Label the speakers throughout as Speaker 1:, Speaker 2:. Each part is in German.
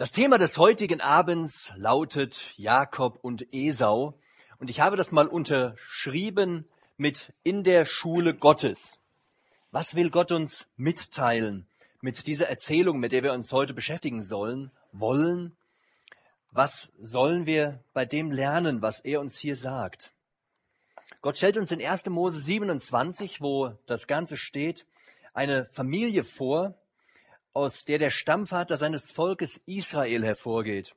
Speaker 1: Das Thema des heutigen Abends lautet Jakob und Esau. Und ich habe das mal unterschrieben mit in der Schule Gottes. Was will Gott uns mitteilen mit dieser Erzählung, mit der wir uns heute beschäftigen sollen, wollen? Was sollen wir bei dem lernen, was er uns hier sagt? Gott stellt uns in 1. Mose 27, wo das Ganze steht, eine Familie vor, aus der der Stammvater seines Volkes Israel hervorgeht.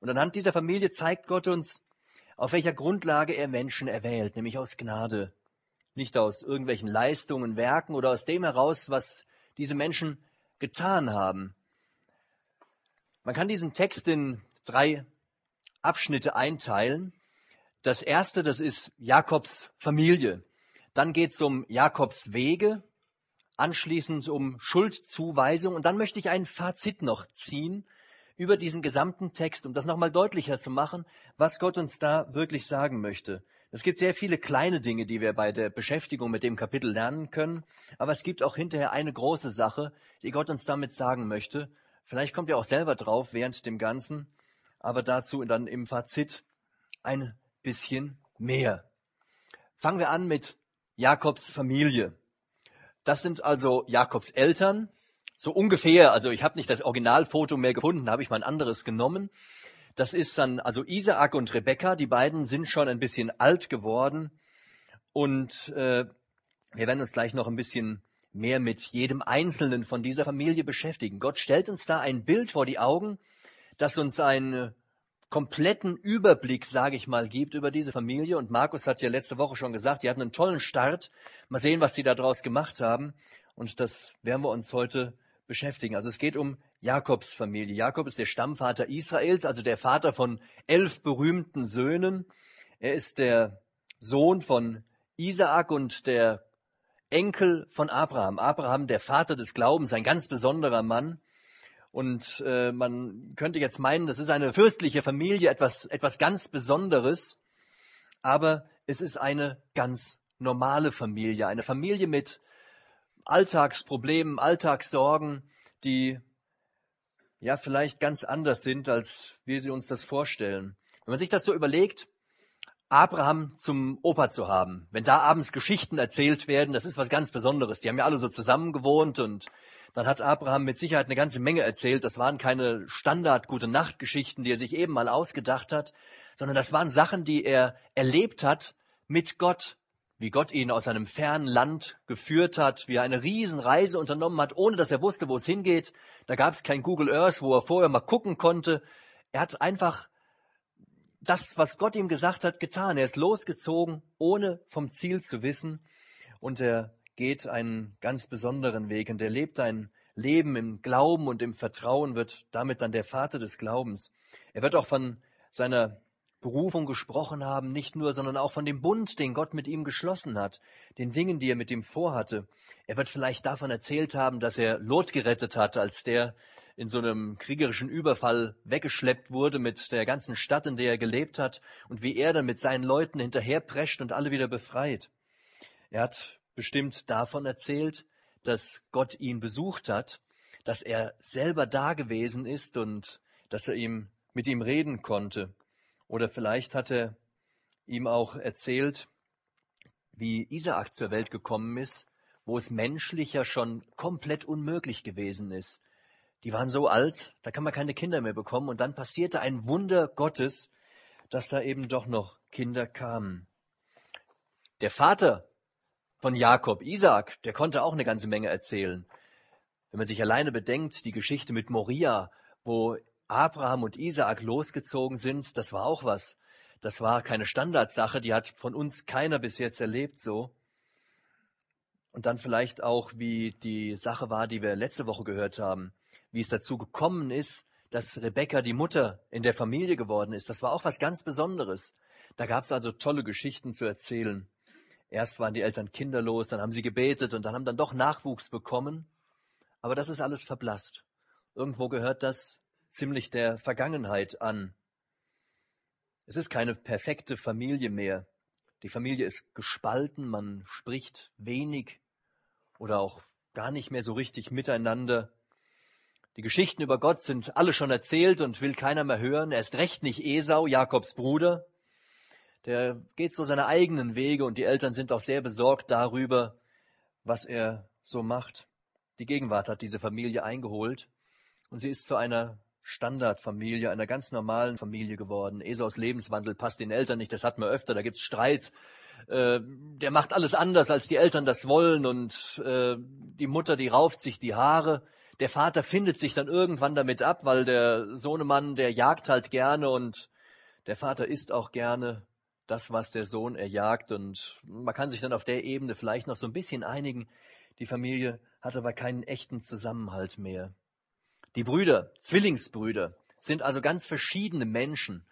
Speaker 1: Und anhand dieser Familie zeigt Gott uns, auf welcher Grundlage er Menschen erwählt, nämlich aus Gnade. Nicht aus irgendwelchen Leistungen, Werken oder aus dem heraus, was diese Menschen getan haben. Man kann diesen Text in drei Abschnitte einteilen. Das erste, das ist Jakobs Familie. Dann geht es um Jakobs Wege, anschließend um Schuldzuweisung. Und dann möchte ich ein Fazit noch ziehen über diesen gesamten Text, um das nochmal deutlicher zu machen, was Gott uns da wirklich sagen möchte. Es gibt sehr viele kleine Dinge, die wir bei der Beschäftigung mit dem Kapitel lernen können, aber es gibt auch hinterher eine große Sache, die Gott uns damit sagen möchte. Vielleicht kommt ihr auch selber drauf während dem Ganzen, aber dazu dann im Fazit ein bisschen mehr. Fangen wir an mit Jakobs Familie. Das sind also Jakobs Eltern, so ungefähr. Also ich habe nicht das Originalfoto mehr gefunden, habe ich mal ein anderes genommen. Das ist dann also Isaak und Rebekka. Die beiden sind schon ein bisschen alt geworden und äh, wir werden uns gleich noch ein bisschen mehr mit jedem Einzelnen von dieser Familie beschäftigen. Gott stellt uns da ein Bild vor die Augen, das uns ein kompletten Überblick, sage ich mal, gibt über diese Familie. Und Markus hat ja letzte Woche schon gesagt, die hatten einen tollen Start. Mal sehen, was sie daraus gemacht haben. Und das werden wir uns heute beschäftigen. Also es geht um Jakobs Familie. Jakob ist der Stammvater Israels, also der Vater von elf berühmten Söhnen. Er ist der Sohn von Isaak und der Enkel von Abraham. Abraham, der Vater des Glaubens, ein ganz besonderer Mann. Und äh, man könnte jetzt meinen, das ist eine fürstliche Familie, etwas, etwas ganz Besonderes. Aber es ist eine ganz normale Familie, eine Familie mit Alltagsproblemen, Alltagssorgen, die ja vielleicht ganz anders sind, als wir sie uns das vorstellen. Wenn man sich das so überlegt, Abraham zum Opa zu haben, wenn da abends Geschichten erzählt werden, das ist was ganz Besonderes. Die haben ja alle so zusammen gewohnt und dann hat Abraham mit Sicherheit eine ganze Menge erzählt. Das waren keine Standard gute Nachtgeschichten, die er sich eben mal ausgedacht hat, sondern das waren Sachen, die er erlebt hat mit Gott, wie Gott ihn aus einem fernen Land geführt hat, wie er eine Riesenreise unternommen hat, ohne dass er wusste, wo es hingeht. Da gab es kein Google Earth, wo er vorher mal gucken konnte. Er hat einfach das, was Gott ihm gesagt hat, getan. Er ist losgezogen, ohne vom Ziel zu wissen. Und er geht einen ganz besonderen Weg und er lebt ein Leben im Glauben und im Vertrauen, wird damit dann der Vater des Glaubens. Er wird auch von seiner Berufung gesprochen haben, nicht nur, sondern auch von dem Bund, den Gott mit ihm geschlossen hat, den Dingen, die er mit ihm vorhatte. Er wird vielleicht davon erzählt haben, dass er Lot gerettet hat, als der in so einem kriegerischen Überfall weggeschleppt wurde mit der ganzen Stadt, in der er gelebt hat, und wie er dann mit seinen Leuten hinterherprescht und alle wieder befreit. Er hat bestimmt davon erzählt, dass Gott ihn besucht hat, dass er selber da gewesen ist und dass er ihm mit ihm reden konnte. Oder vielleicht hat er ihm auch erzählt, wie Isaak zur Welt gekommen ist, wo es menschlicher schon komplett unmöglich gewesen ist. Die waren so alt, da kann man keine Kinder mehr bekommen. Und dann passierte ein Wunder Gottes, dass da eben doch noch Kinder kamen. Der Vater von Jakob. Isaac, der konnte auch eine ganze Menge erzählen. Wenn man sich alleine bedenkt, die Geschichte mit Moria, wo Abraham und Isaak losgezogen sind, das war auch was. Das war keine Standardsache, die hat von uns keiner bis jetzt erlebt so. Und dann vielleicht auch, wie die Sache war, die wir letzte Woche gehört haben, wie es dazu gekommen ist, dass Rebecca die Mutter in der Familie geworden ist. Das war auch was ganz Besonderes. Da gab es also tolle Geschichten zu erzählen. Erst waren die Eltern kinderlos, dann haben sie gebetet und dann haben dann doch Nachwuchs bekommen. Aber das ist alles verblasst. Irgendwo gehört das ziemlich der Vergangenheit an. Es ist keine perfekte Familie mehr. Die Familie ist gespalten, man spricht wenig oder auch gar nicht mehr so richtig miteinander. Die Geschichten über Gott sind alle schon erzählt und will keiner mehr hören. Er ist recht nicht Esau, Jakobs Bruder. Der geht so seine eigenen Wege und die Eltern sind auch sehr besorgt darüber, was er so macht. Die Gegenwart hat diese Familie eingeholt und sie ist zu einer Standardfamilie, einer ganz normalen Familie geworden. Esaus Lebenswandel passt den Eltern nicht, das hat man öfter, da gibt's Streit. Äh, der macht alles anders, als die Eltern das wollen und äh, die Mutter, die rauft sich die Haare. Der Vater findet sich dann irgendwann damit ab, weil der Sohnemann, der jagt halt gerne und der Vater isst auch gerne das, was der Sohn erjagt und man kann sich dann auf der Ebene vielleicht noch so ein bisschen einigen. Die Familie hat aber keinen echten Zusammenhalt mehr. Die Brüder, Zwillingsbrüder, sind also ganz verschiedene Menschen.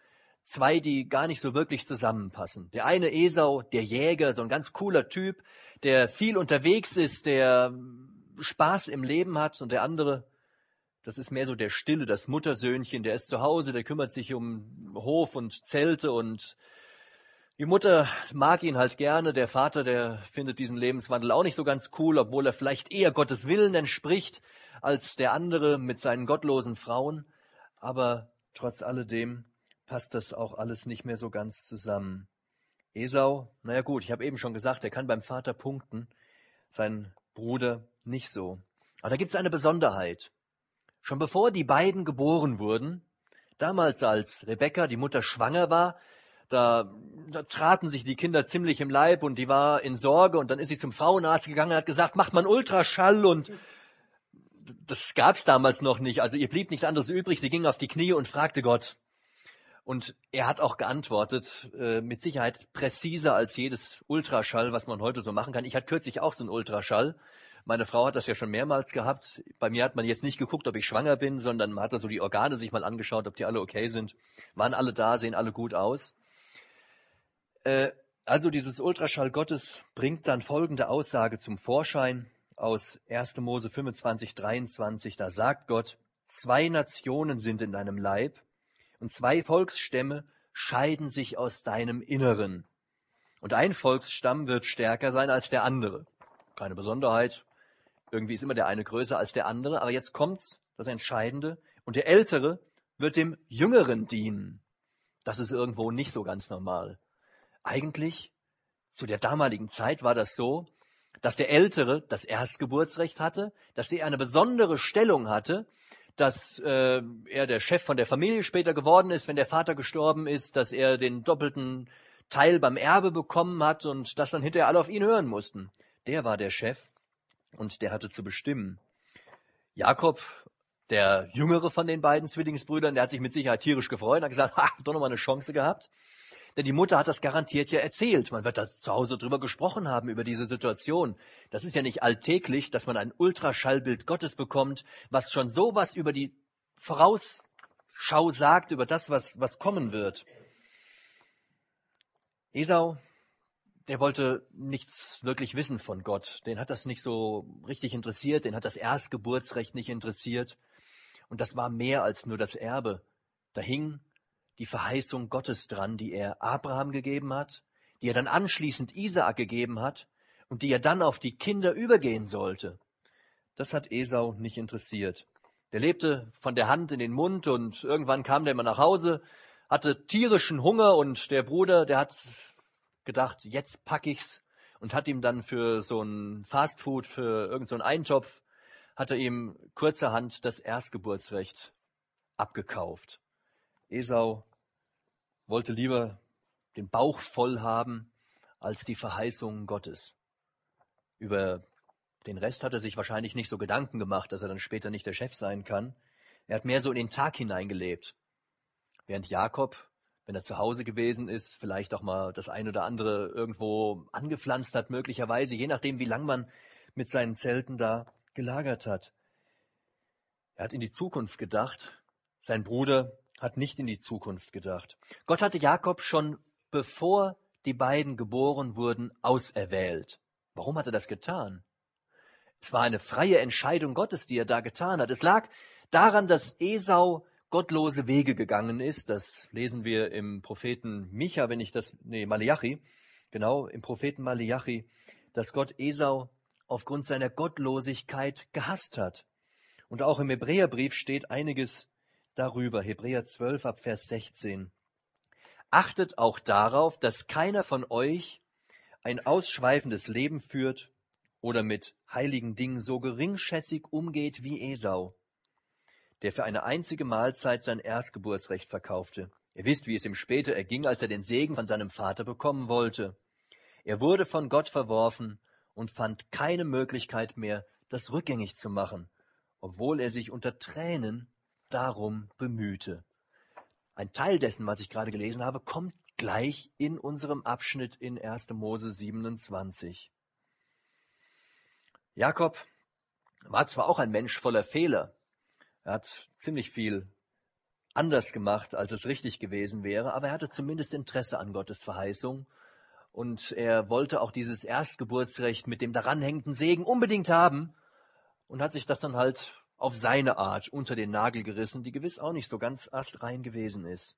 Speaker 1: Zwei, die gar nicht so wirklich zusammenpassen. Der eine Esau, der Jäger, so ein ganz cooler Typ, der viel unterwegs ist, der Spaß im Leben hat und der andere, das ist mehr so der Stille, das Muttersöhnchen, der ist zu Hause, der kümmert sich um Hof und Zelte und die Mutter mag ihn halt gerne, der Vater, der findet diesen Lebenswandel auch nicht so ganz cool, obwohl er vielleicht eher Gottes Willen entspricht als der andere mit seinen gottlosen Frauen. Aber trotz alledem passt das auch alles nicht mehr so ganz zusammen. Esau, naja gut, ich habe eben schon gesagt, er kann beim Vater punkten, sein Bruder nicht so. Aber da gibt es eine Besonderheit. Schon bevor die beiden geboren wurden, damals als Rebekka, die Mutter, schwanger war, da, da traten sich die Kinder ziemlich im Leib und die war in Sorge und dann ist sie zum Frauenarzt gegangen und hat gesagt, macht man Ultraschall und das gab's damals noch nicht. Also ihr blieb nichts anderes übrig. Sie ging auf die Knie und fragte Gott. Und er hat auch geantwortet, äh, mit Sicherheit präziser als jedes Ultraschall, was man heute so machen kann. Ich hatte kürzlich auch so einen Ultraschall. Meine Frau hat das ja schon mehrmals gehabt. Bei mir hat man jetzt nicht geguckt, ob ich schwanger bin, sondern man hat da so die Organe sich mal angeschaut, ob die alle okay sind. Waren alle da, sehen alle gut aus. Äh, also dieses Ultraschall Gottes bringt dann folgende Aussage zum Vorschein aus 1. Mose 25, 23. Da sagt Gott, zwei Nationen sind in deinem Leib und zwei Volksstämme scheiden sich aus deinem Inneren. Und ein Volksstamm wird stärker sein als der andere. Keine Besonderheit. Irgendwie ist immer der eine größer als der andere. Aber jetzt kommt's, das Entscheidende. Und der Ältere wird dem Jüngeren dienen. Das ist irgendwo nicht so ganz normal. Eigentlich, zu der damaligen Zeit war das so, dass der Ältere das Erstgeburtsrecht hatte, dass er eine besondere Stellung hatte, dass äh, er der Chef von der Familie später geworden ist, wenn der Vater gestorben ist, dass er den doppelten Teil beim Erbe bekommen hat und dass dann hinterher alle auf ihn hören mussten. Der war der Chef und der hatte zu bestimmen. Jakob, der jüngere von den beiden Zwillingsbrüdern, der hat sich mit Sicherheit tierisch gefreut hat gesagt, ha, doch nochmal eine Chance gehabt. Denn die Mutter hat das garantiert ja erzählt. Man wird da zu Hause drüber gesprochen haben, über diese Situation. Das ist ja nicht alltäglich, dass man ein Ultraschallbild Gottes bekommt, was schon sowas über die Vorausschau sagt, über das, was, was kommen wird. Esau, der wollte nichts wirklich wissen von Gott. Den hat das nicht so richtig interessiert. Den hat das Erstgeburtsrecht nicht interessiert. Und das war mehr als nur das Erbe. Da hing die Verheißung Gottes dran, die er Abraham gegeben hat, die er dann anschließend Isaak gegeben hat und die er dann auf die Kinder übergehen sollte. Das hat Esau nicht interessiert. Der lebte von der Hand in den Mund und irgendwann kam der mal nach Hause, hatte tierischen Hunger und der Bruder, der hat gedacht, jetzt pack ich's und hat ihm dann für so ein Fastfood, für irgendeinen so Eintopf, hat er ihm kurzerhand das Erstgeburtsrecht abgekauft. Esau wollte lieber den Bauch voll haben als die Verheißungen Gottes. Über den Rest hat er sich wahrscheinlich nicht so Gedanken gemacht, dass er dann später nicht der Chef sein kann. Er hat mehr so in den Tag hineingelebt. Während Jakob, wenn er zu Hause gewesen ist, vielleicht auch mal das eine oder andere irgendwo angepflanzt hat, möglicherweise, je nachdem, wie lang man mit seinen Zelten da gelagert hat. Er hat in die Zukunft gedacht. Sein Bruder hat nicht in die Zukunft gedacht. Gott hatte Jakob schon bevor die beiden geboren wurden auserwählt. Warum hat er das getan? Es war eine freie Entscheidung Gottes, die er da getan hat. Es lag daran, dass Esau gottlose Wege gegangen ist. Das lesen wir im Propheten Micha, wenn ich das, nee, Malachi, genau, im Propheten Malachi, dass Gott Esau aufgrund seiner Gottlosigkeit gehasst hat. Und auch im Hebräerbrief steht einiges darüber. Hebräer 12 ab Vers 16. Achtet auch darauf, dass keiner von euch ein ausschweifendes Leben führt oder mit heiligen Dingen so geringschätzig umgeht wie Esau, der für eine einzige Mahlzeit sein Erstgeburtsrecht verkaufte. Ihr wisst, wie es ihm später erging, als er den Segen von seinem Vater bekommen wollte. Er wurde von Gott verworfen und fand keine Möglichkeit mehr, das rückgängig zu machen, obwohl er sich unter Tränen darum bemühte. Ein Teil dessen, was ich gerade gelesen habe, kommt gleich in unserem Abschnitt in 1. Mose 27. Jakob war zwar auch ein Mensch voller Fehler, er hat ziemlich viel anders gemacht, als es richtig gewesen wäre, aber er hatte zumindest Interesse an Gottes Verheißung und er wollte auch dieses Erstgeburtsrecht mit dem daranhängenden Segen unbedingt haben und hat sich das dann halt auf seine Art unter den Nagel gerissen, die gewiss auch nicht so ganz astrein gewesen ist.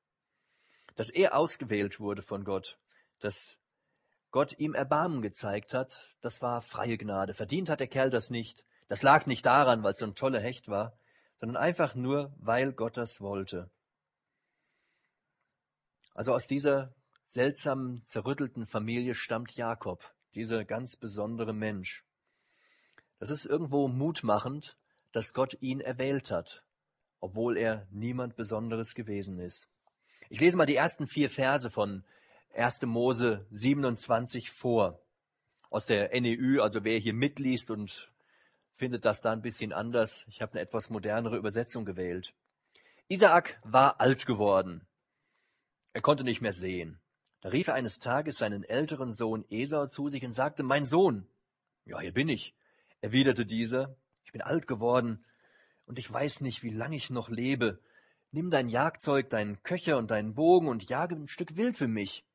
Speaker 1: Dass er ausgewählt wurde von Gott, dass Gott ihm Erbarmen gezeigt hat, das war freie Gnade. Verdient hat der Kerl das nicht. Das lag nicht daran, weil es so ein toller Hecht war, sondern einfach nur, weil Gott das wollte. Also aus dieser seltsamen, zerrüttelten Familie stammt Jakob, dieser ganz besondere Mensch. Das ist irgendwo mutmachend, dass Gott ihn erwählt hat, obwohl er niemand Besonderes gewesen ist. Ich lese mal die ersten vier Verse von 1. Mose 27 vor. Aus der NEU, also wer hier mitliest und findet das da ein bisschen anders. Ich habe eine etwas modernere Übersetzung gewählt. Isaak war alt geworden. Er konnte nicht mehr sehen. Da rief er eines Tages seinen älteren Sohn Esau zu sich und sagte, mein Sohn. Ja, hier bin ich, erwiderte dieser. Bin alt geworden und ich weiß nicht, wie lange ich noch lebe. Nimm dein Jagdzeug, deinen Köcher und deinen Bogen und jage ein Stück Wild für mich.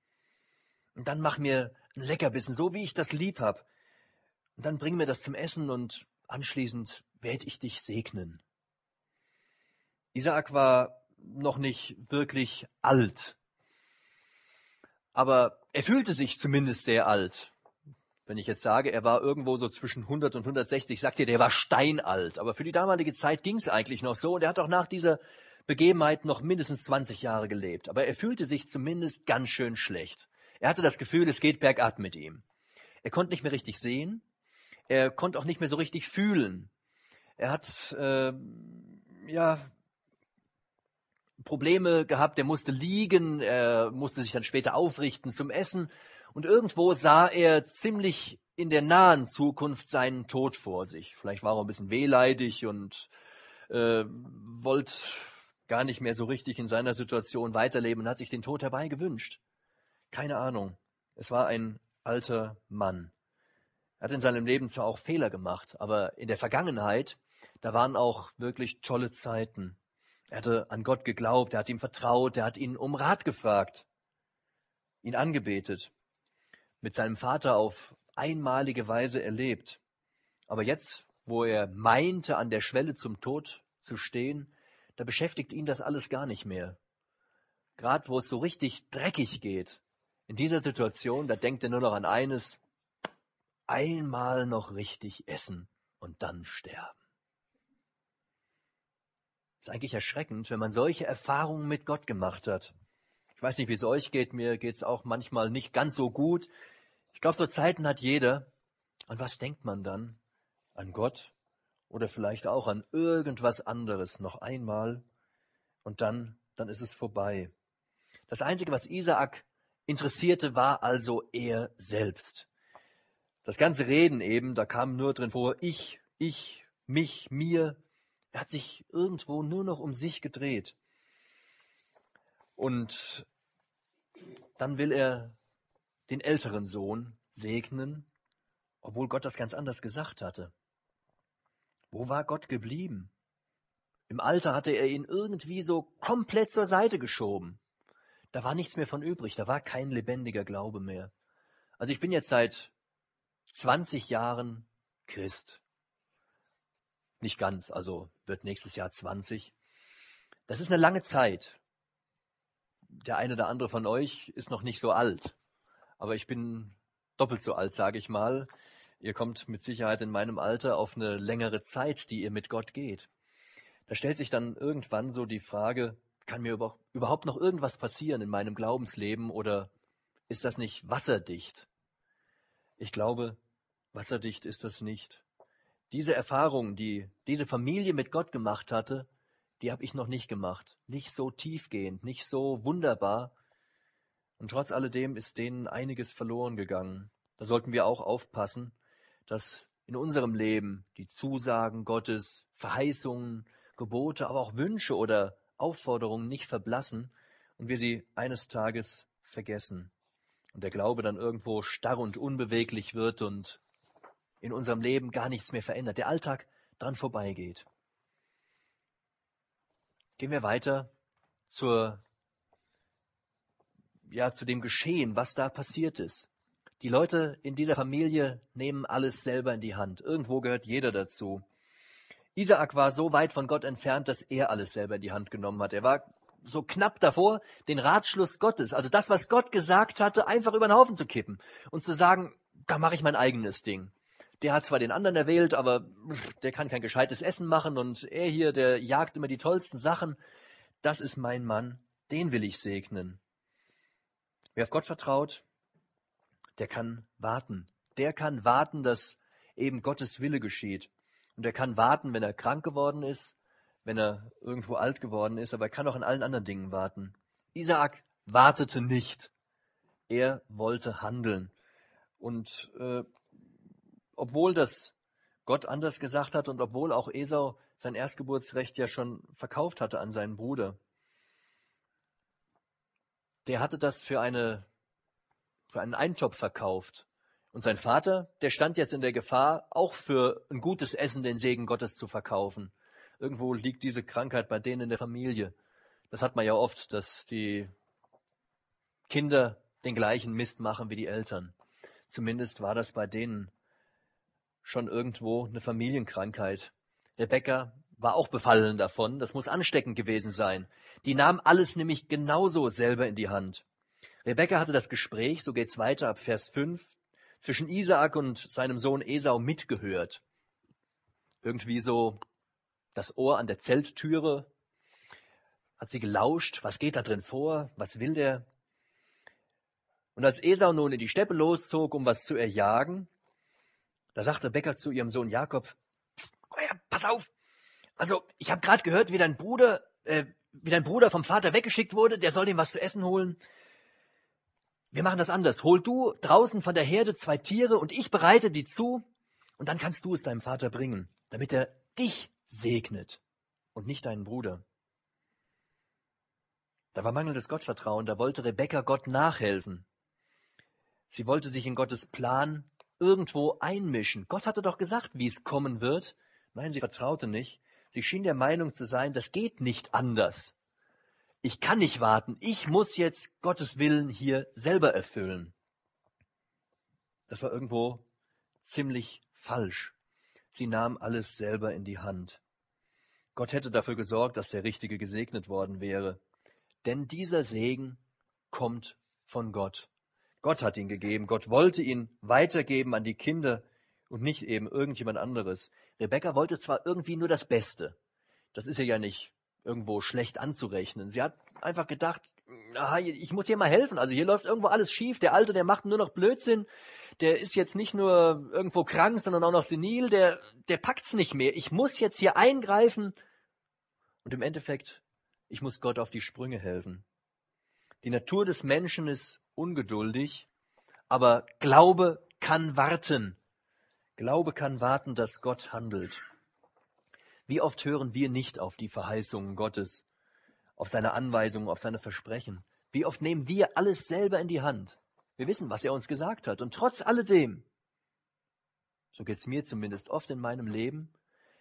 Speaker 1: Und dann mach mir ein Leckerbissen, so wie ich das lieb hab. Und dann bring mir das zum Essen und Anschließend werde ich dich segnen. Isaak war noch nicht wirklich alt, aber er fühlte sich zumindest sehr alt. Wenn ich jetzt sage, er war irgendwo so zwischen 100 und 160, sagt ihr, der war steinalt. Aber für die damalige Zeit ging es eigentlich noch so und er hat auch nach dieser Begebenheit noch mindestens 20 Jahre gelebt. Aber er fühlte sich zumindest ganz schön schlecht. Er hatte das Gefühl, es geht bergab mit ihm. Er konnte nicht mehr richtig sehen. Er konnte auch nicht mehr so richtig fühlen. Er hat äh, ja Probleme gehabt. Er musste liegen. Er musste sich dann später aufrichten zum Essen. Und irgendwo sah er ziemlich in der nahen Zukunft seinen Tod vor sich. Vielleicht war er ein bisschen wehleidig und äh, wollte gar nicht mehr so richtig in seiner Situation weiterleben und hat sich den Tod herbeigewünscht. Keine Ahnung. Es war ein alter Mann. Er hat in seinem Leben zwar auch Fehler gemacht, aber in der Vergangenheit, da waren auch wirklich tolle Zeiten. Er hatte an Gott geglaubt, er hat ihm vertraut, er hat ihn um Rat gefragt, ihn angebetet, mit seinem Vater auf einmalige Weise erlebt. Aber jetzt, wo er meinte, an der Schwelle zum Tod zu stehen, da beschäftigt ihn das alles gar nicht mehr. Gerade wo es so richtig dreckig geht, in dieser Situation, da denkt er nur noch an eines, einmal noch richtig essen und dann sterben. Ist eigentlich erschreckend, wenn man solche Erfahrungen mit Gott gemacht hat. Ich weiß nicht, wie es euch geht, mir geht es auch manchmal nicht ganz so gut. Ich glaube, so Zeiten hat jeder. An was denkt man dann? An Gott oder vielleicht auch an irgendwas anderes noch einmal und dann, dann ist es vorbei. Das Einzige, was Isaak interessierte, war also er selbst. Das ganze Reden eben, da kam nur drin vor, ich, ich, mich, mir. Er hat sich irgendwo nur noch um sich gedreht. Und dann will er den älteren Sohn segnen, obwohl Gott das ganz anders gesagt hatte. Wo war Gott geblieben? Im Alter hatte er ihn irgendwie so komplett zur Seite geschoben. Da war nichts mehr von übrig, da war kein lebendiger Glaube mehr. Also ich bin jetzt seit 20 Jahren Christ. Nicht ganz, also wird nächstes Jahr 20. Das ist eine lange Zeit. Der eine oder andere von euch ist noch nicht so alt, aber ich bin doppelt so alt, sage ich mal. Ihr kommt mit Sicherheit in meinem Alter auf eine längere Zeit, die ihr mit Gott geht. Da stellt sich dann irgendwann so die Frage, kann mir überhaupt noch irgendwas passieren in meinem Glaubensleben oder ist das nicht wasserdicht? Ich glaube, wasserdicht ist das nicht. Diese Erfahrung, die diese Familie mit Gott gemacht hatte, die habe ich noch nicht gemacht. Nicht so tiefgehend, nicht so wunderbar. Und trotz alledem ist denen einiges verloren gegangen. Da sollten wir auch aufpassen, dass in unserem Leben die Zusagen Gottes, Verheißungen, Gebote, aber auch Wünsche oder Aufforderungen nicht verblassen und wir sie eines Tages vergessen. Und der Glaube dann irgendwo starr und unbeweglich wird und in unserem Leben gar nichts mehr verändert. Der Alltag dran vorbeigeht. Gehen wir weiter zur, ja, zu dem Geschehen, was da passiert ist. Die Leute in dieser Familie nehmen alles selber in die Hand. Irgendwo gehört jeder dazu. Isaak war so weit von Gott entfernt, dass er alles selber in die Hand genommen hat. Er war so knapp davor, den Ratschluss Gottes, also das, was Gott gesagt hatte, einfach über den Haufen zu kippen und zu sagen, da mache ich mein eigenes Ding. Der hat zwar den anderen erwählt, aber der kann kein gescheites Essen machen und er hier, der jagt immer die tollsten Sachen. Das ist mein Mann, den will ich segnen. Wer auf Gott vertraut, der kann warten. Der kann warten, dass eben Gottes Wille geschieht. Und er kann warten, wenn er krank geworden ist, wenn er irgendwo alt geworden ist, aber er kann auch in allen anderen Dingen warten. Isaak wartete nicht. Er wollte handeln. Und äh, obwohl das Gott anders gesagt hat und obwohl auch Esau sein Erstgeburtsrecht ja schon verkauft hatte an seinen Bruder, der hatte das für eine für einen Eintopf verkauft. Und sein Vater, der stand jetzt in der Gefahr, auch für ein gutes Essen den Segen Gottes zu verkaufen. Irgendwo liegt diese Krankheit bei denen in der Familie. Das hat man ja oft, dass die Kinder den gleichen Mist machen wie die Eltern. Zumindest war das bei denen schon irgendwo eine Familienkrankheit. Rebecca war auch befallen davon. Das muss ansteckend gewesen sein. Die nahm alles nämlich genauso selber in die Hand. Rebecca hatte das Gespräch, so geht's weiter ab Vers 5, zwischen Isaak und seinem Sohn Esau mitgehört. Irgendwie so das Ohr an der Zelttüre. Hat sie gelauscht, was geht da drin vor, was will der? Und als Esau nun in die Steppe loszog, um was zu erjagen, da sagte Rebecca zu ihrem Sohn Jakob, pass auf, also ich habe gerade gehört, wie dein Bruder, äh, wie dein Bruder vom Vater weggeschickt wurde, der soll ihm was zu essen holen. Wir machen das anders. Hol du draußen von der Herde zwei Tiere und ich bereite die zu und dann kannst du es deinem Vater bringen, damit er dich segnet und nicht deinen Bruder. Da war mangelndes Gottvertrauen, da wollte Rebekka Gott nachhelfen. Sie wollte sich in Gottes Plan irgendwo einmischen. Gott hatte doch gesagt, wie es kommen wird. Nein, sie vertraute nicht. Sie schien der Meinung zu sein, das geht nicht anders ich kann nicht warten, ich muss jetzt Gottes Willen hier selber erfüllen. Das war irgendwo ziemlich falsch. Sie nahm alles selber in die Hand. Gott hätte dafür gesorgt, dass der Richtige gesegnet worden wäre. Denn dieser Segen kommt von Gott. Gott hat ihn gegeben. Gott wollte ihn weitergeben an die Kinder und nicht eben irgendjemand anderes. Rebecca wollte zwar irgendwie nur das Beste. Das ist ihr ja nicht irgendwo schlecht anzurechnen. Sie hat einfach gedacht, aha, ich muss hier mal helfen. Also hier läuft irgendwo alles schief. Der Alte, der macht nur noch Blödsinn. Der ist jetzt nicht nur irgendwo krank, sondern auch noch senil. Der, der packt's nicht mehr. Ich muss jetzt hier eingreifen. Und im Endeffekt, ich muss Gott auf die Sprünge helfen. Die Natur des Menschen ist ungeduldig, aber Glaube kann warten. Glaube kann warten, dass Gott handelt. Wie oft hören wir nicht auf die Verheißungen Gottes, auf seine Anweisungen, auf seine Versprechen? Wie oft nehmen wir alles selber in die Hand? Wir wissen, was er uns gesagt hat. Und trotz alledem, so geht es mir zumindest oft in meinem Leben,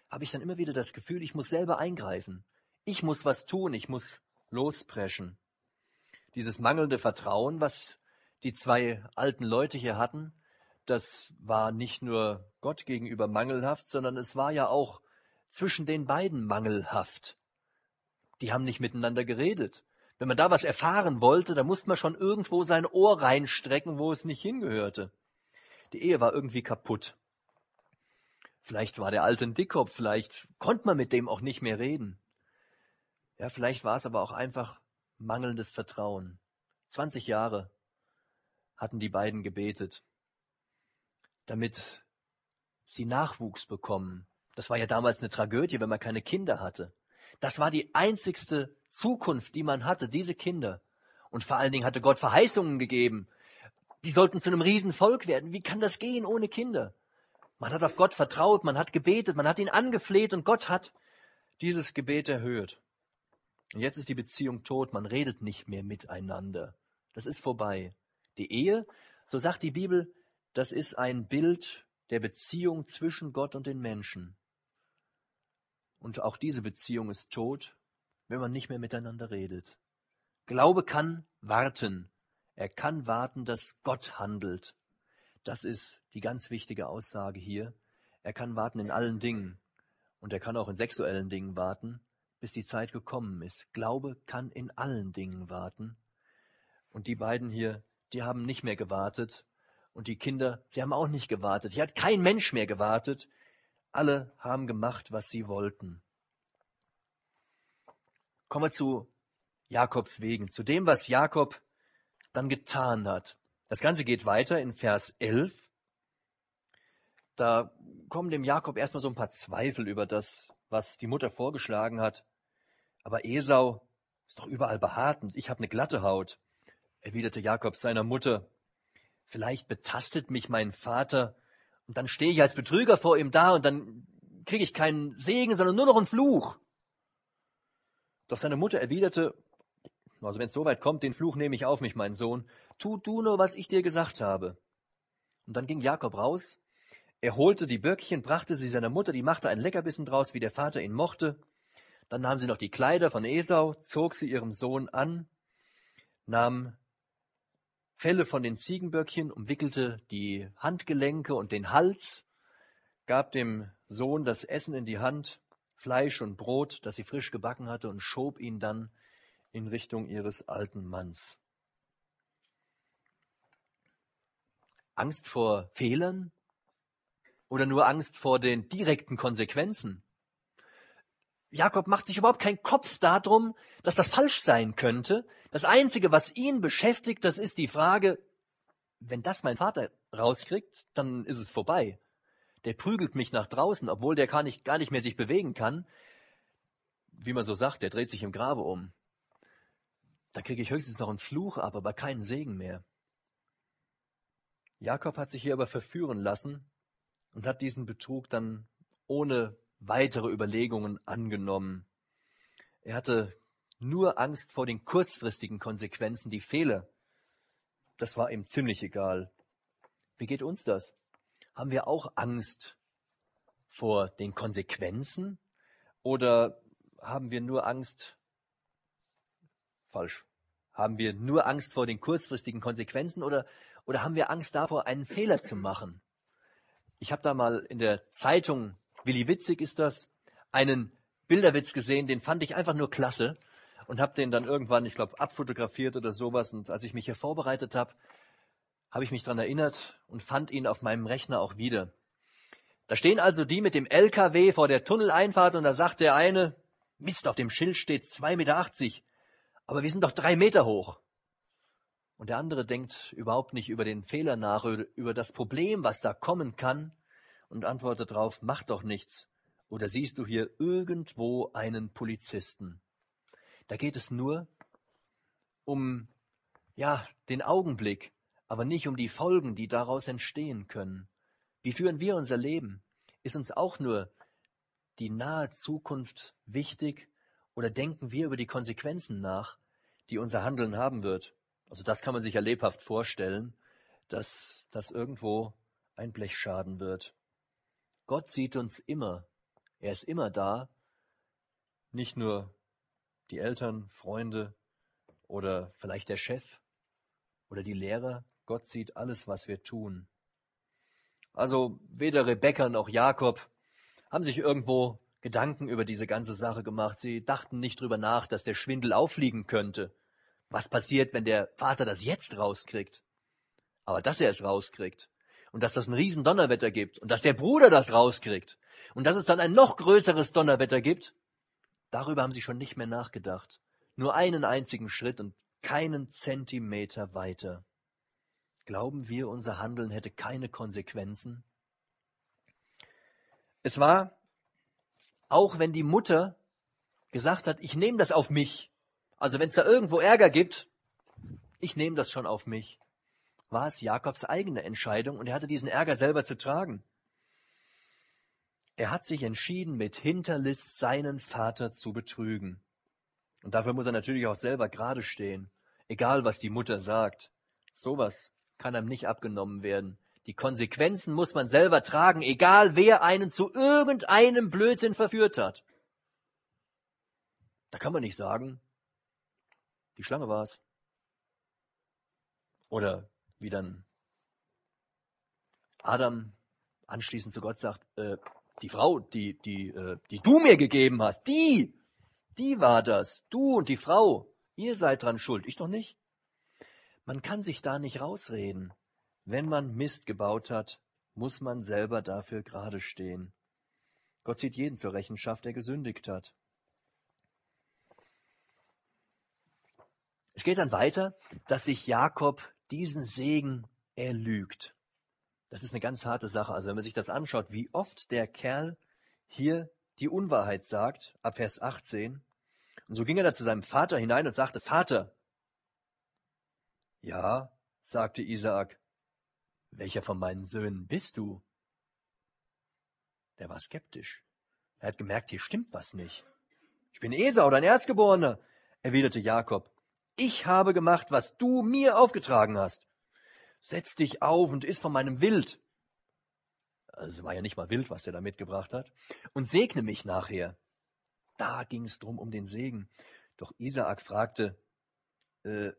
Speaker 1: habe ich dann immer wieder das Gefühl, ich muss selber eingreifen. Ich muss was tun, ich muss lospreschen. Dieses mangelnde Vertrauen, was die zwei alten Leute hier hatten, das war nicht nur Gott gegenüber mangelhaft, sondern es war ja auch zwischen den beiden mangelhaft. Die haben nicht miteinander geredet. Wenn man da was erfahren wollte, dann musste man schon irgendwo sein Ohr reinstrecken, wo es nicht hingehörte. Die Ehe war irgendwie kaputt. Vielleicht war der alte ein Dickkopf, vielleicht konnte man mit dem auch nicht mehr reden. Ja, vielleicht war es aber auch einfach mangelndes Vertrauen. 20 Jahre hatten die beiden gebetet, damit sie Nachwuchs bekommen. Das war ja damals eine Tragödie, wenn man keine Kinder hatte. Das war die einzigste Zukunft, die man hatte, diese Kinder. Und vor allen Dingen hatte Gott Verheißungen gegeben. Die sollten zu einem Riesenvolk werden. Wie kann das gehen ohne Kinder? Man hat auf Gott vertraut, man hat gebetet, man hat ihn angefleht und Gott hat dieses Gebet erhöht. Und jetzt ist die Beziehung tot, man redet nicht mehr miteinander. Das ist vorbei. Die Ehe, so sagt die Bibel, das ist ein Bild der Beziehung zwischen Gott und den Menschen. Und auch diese Beziehung ist tot, wenn man nicht mehr miteinander redet. Glaube kann warten. Er kann warten, dass Gott handelt. Das ist die ganz wichtige Aussage hier. Er kann warten in allen Dingen. Und er kann auch in sexuellen Dingen warten, bis die Zeit gekommen ist. Glaube kann in allen Dingen warten. Und die beiden hier, die haben nicht mehr gewartet. Und die Kinder, sie haben auch nicht gewartet. Hier hat kein Mensch mehr gewartet. Alle haben gemacht, was sie wollten. Kommen wir zu Jakobs Wegen, zu dem, was Jakob dann getan hat. Das Ganze geht weiter in Vers 11. Da kommen dem Jakob erstmal so ein paar Zweifel über das, was die Mutter vorgeschlagen hat. Aber Esau ist doch überall behaart und ich habe eine glatte Haut, erwiderte Jakob seiner Mutter. Vielleicht betastet mich mein Vater und dann stehe ich als Betrüger vor ihm da und dann kriege ich keinen Segen, sondern nur noch einen Fluch. Doch seine Mutter erwiderte, also wenn es so weit kommt, den Fluch nehme ich auf mich, mein Sohn. Tu du nur, was ich dir gesagt habe. Und dann ging Jakob raus. Er holte die Böckchen, brachte sie seiner Mutter, die machte ein Leckerbissen draus, wie der Vater ihn mochte. Dann nahm sie noch die Kleider von Esau, zog sie ihrem Sohn an, nahm Felle von den Ziegenböckchen, umwickelte die Handgelenke und den Hals, gab dem Sohn das Essen in die Hand, Fleisch und Brot, das sie frisch gebacken hatte, und schob ihn dann in Richtung ihres alten Manns. Angst vor Fehlern oder nur Angst vor den direkten Konsequenzen? Jakob macht sich überhaupt keinen Kopf darum, dass das falsch sein könnte. Das Einzige, was ihn beschäftigt, das ist die Frage, wenn das mein Vater rauskriegt, dann ist es vorbei. Der prügelt mich nach draußen, obwohl der gar nicht, gar nicht mehr sich bewegen kann. Wie man so sagt, der dreht sich im Grabe um. Da kriege ich höchstens noch einen Fluch ab, aber keinen Segen mehr. Jakob hat sich hier aber verführen lassen und hat diesen Betrug dann ohne weitere Überlegungen angenommen. Er hatte nur Angst vor den kurzfristigen Konsequenzen, die Fehler. Das war ihm ziemlich egal. Wie geht uns das? Haben wir auch Angst vor den Konsequenzen oder haben wir nur Angst Falsch. Haben wir nur Angst vor den kurzfristigen Konsequenzen oder, oder haben wir Angst davor, einen Fehler zu machen? Ich habe da mal in der Zeitung, Willi Witzig ist das, einen Bilderwitz gesehen, den fand ich einfach nur klasse und habe den dann irgendwann, ich glaube, abfotografiert oder sowas. Und als ich mich hier vorbereitet habe, habe ich mich dran erinnert und fand ihn auf meinem Rechner auch wieder. Da stehen also die mit dem LKW vor der Tunneleinfahrt und da sagt der eine, Mist, auf dem Schild steht 2,80 Meter aber wir sind doch drei Meter hoch. Und der andere denkt überhaupt nicht über den Fehler nach, über das Problem, was da kommen kann, und antwortet darauf, mach doch nichts. Oder siehst du hier irgendwo einen Polizisten? Da geht es nur um, ja, den Augenblick, aber nicht um die Folgen, die daraus entstehen können. Wie führen wir unser Leben? Ist uns auch nur die nahe Zukunft wichtig oder denken wir über die Konsequenzen nach, die unser Handeln haben wird? Also das kann man sich ja lebhaft vorstellen, dass das irgendwo ein Blechschaden wird. Gott sieht uns immer. Er ist immer da. Nicht nur die Eltern, Freunde oder vielleicht der Chef oder die Lehrer. Gott sieht alles, was wir tun. Also weder Rebekka noch Jakob haben sich irgendwo Gedanken über diese ganze Sache gemacht. Sie dachten nicht drüber nach, dass der Schwindel auffliegen könnte. Was passiert, wenn der Vater das jetzt rauskriegt? Aber dass er es rauskriegt. Und dass das ein riesen Donnerwetter gibt und dass der Bruder das rauskriegt und dass es dann ein noch größeres Donnerwetter gibt, darüber haben sie schon nicht mehr nachgedacht. Nur einen einzigen Schritt und keinen Zentimeter weiter. Glauben wir, unser Handeln hätte keine Konsequenzen? Es war, auch wenn die Mutter gesagt hat, ich nehme das auf mich. Also wenn es da irgendwo Ärger gibt, ich nehme das schon auf mich. War es Jakobs eigene Entscheidung und er hatte diesen Ärger selber zu tragen. Er hat sich entschieden, mit Hinterlist seinen Vater zu betrügen. Und dafür muss er natürlich auch selber gerade stehen, egal was die Mutter sagt. Sowas kann einem nicht abgenommen werden. Die Konsequenzen muss man selber tragen, egal wer einen zu irgendeinem Blödsinn verführt hat. Da kann man nicht sagen, die Schlange war es. Oder wie dann Adam anschließend zu Gott sagt, äh, die Frau, die, die, äh, die du mir gegeben hast, die, die war das, du und die Frau, ihr seid dran schuld, ich doch nicht. Man kann sich da nicht rausreden. Wenn man Mist gebaut hat, muss man selber dafür gerade stehen. Gott zieht jeden zur Rechenschaft, der gesündigt hat. Es geht dann weiter, dass sich Jakob diesen Segen erlügt. Das ist eine ganz harte Sache. Also wenn man sich das anschaut, wie oft der Kerl hier die Unwahrheit sagt, ab Vers 18. Und so ging er da zu seinem Vater hinein und sagte, Vater. Ja, sagte Isaak, welcher von meinen Söhnen bist du? Der war skeptisch. Er hat gemerkt, hier stimmt was nicht. Ich bin Esau, dein Erstgeborener, erwiderte Jakob. Ich habe gemacht, was du mir aufgetragen hast. Setz dich auf und iss von meinem Wild. Also es war ja nicht mal wild, was der da mitgebracht hat. Und segne mich nachher. Da ging es drum um den Segen. Doch Isaak fragte, äh,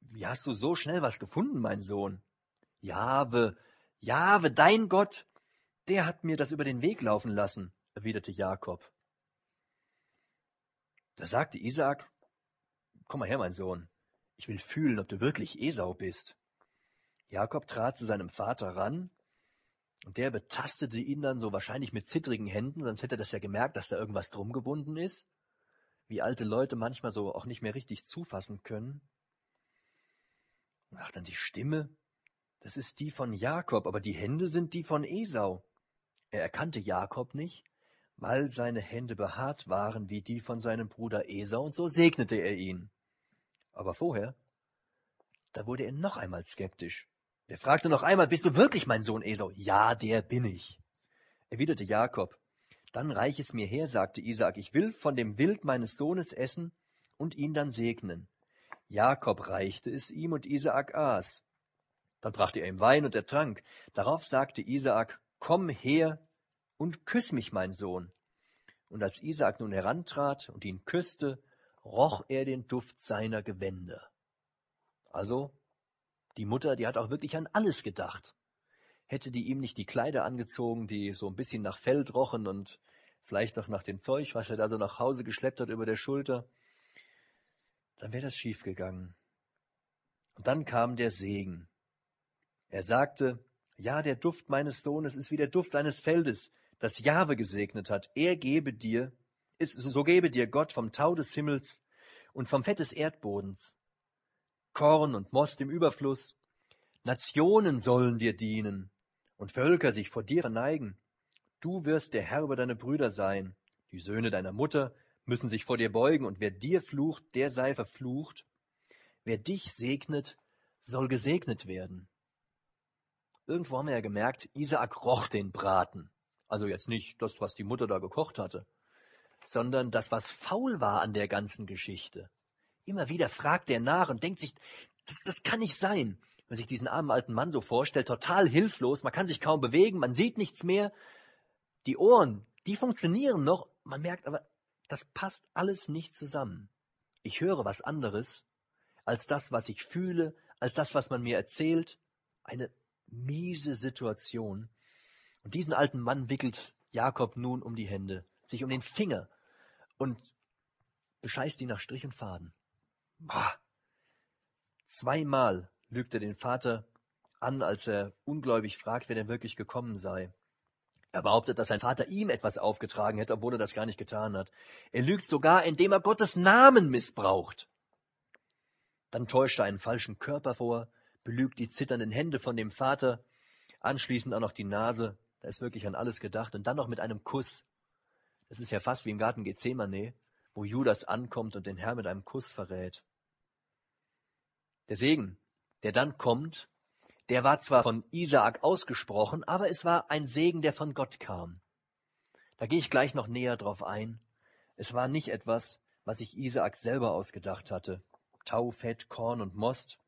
Speaker 1: wie hast du so schnell was gefunden, mein Sohn? Jahwe, Jahwe, dein Gott, der hat mir das über den Weg laufen lassen, erwiderte Jakob. Da sagte Isaak, komm mal her, mein Sohn, ich will fühlen, ob du wirklich Esau bist. Jakob trat zu seinem Vater ran, und der betastete ihn dann so wahrscheinlich mit zittrigen Händen, sonst hätte er das ja gemerkt, dass da irgendwas drum gebunden ist, wie alte Leute manchmal so auch nicht mehr richtig zufassen können. Ach, dann die Stimme, das ist die von Jakob, aber die Hände sind die von Esau. Er erkannte Jakob nicht, weil seine Hände behaart waren wie die von seinem Bruder Esau, und so segnete er ihn. Aber vorher, da wurde er noch einmal skeptisch. Er fragte noch einmal, bist du wirklich mein Sohn Esau? Ja, der bin ich. Erwiderte Jakob. Dann reich es mir her, sagte Isaak, ich will von dem Wild meines Sohnes essen und ihn dann segnen. Jakob reichte es ihm und Isaak aß. Dann brachte er ihm Wein und er trank. Darauf sagte Isaak, komm her und küss mich, mein Sohn. Und als Isaak nun herantrat und ihn küsste, roch er den Duft seiner Gewänder. Also, die Mutter, die hat auch wirklich an alles gedacht. Hätte die ihm nicht die Kleider angezogen, die so ein bisschen nach Feld rochen und vielleicht noch nach dem Zeug, was er da so nach Hause geschleppt hat über der Schulter, dann wäre das schiefgegangen. Und dann kam der Segen. Er sagte, ja, der Duft meines Sohnes ist wie der Duft eines Feldes, das Jahwe gesegnet hat. Er gebe dir, ist, so gebe dir Gott vom Tau des Himmels und vom Fett des Erdbodens Korn und Most im Überfluss. Nationen sollen dir dienen und Völker sich vor dir verneigen. Du wirst der Herr über deine Brüder sein. Die Söhne deiner Mutter müssen sich vor dir beugen und wer dir flucht, der sei verflucht. Wer dich segnet, soll gesegnet werden. Irgendwo haben wir ja gemerkt, Isaak roch den Braten. Also jetzt nicht das, was die Mutter da gekocht hatte, sondern das, was faul war an der ganzen Geschichte. Immer wieder fragt er nach und denkt sich, das, das kann nicht sein. Wenn man sich diesen armen alten Mann so vorstellt, total hilflos, man kann sich kaum bewegen, man sieht nichts mehr. Die Ohren, die funktionieren noch, man merkt aber, das passt alles nicht zusammen. Ich höre was anderes als das, was ich fühle, als das, was man mir erzählt. Eine miese Situation. Und diesen alten Mann wickelt Jakob nun um die Hände, sich um den Finger und bescheißt ihn nach Strich und Faden. Bah. Zweimal lügt er den Vater an, als er ungläubig fragt, wer denn wirklich gekommen sei. Er behauptet, dass sein Vater ihm etwas aufgetragen hätte, obwohl er das gar nicht getan hat. Er lügt sogar, indem er Gottes Namen missbraucht. Dann täuscht er einen falschen Körper vor, belügt die zitternden Hände von dem Vater, anschließend auch noch die Nase. Da ist wirklich an alles gedacht. Und dann noch mit einem Kuss. Das ist ja fast wie im Garten Gethsemane, wo Judas ankommt und den Herrn mit einem Kuss verrät. Der Segen, der dann kommt, der war zwar von Isaak ausgesprochen, aber es war ein Segen, der von Gott kam. Da gehe ich gleich noch näher drauf ein. Es war nicht etwas, was sich Isaak selber ausgedacht hatte. Tau, Fett, Korn und Most.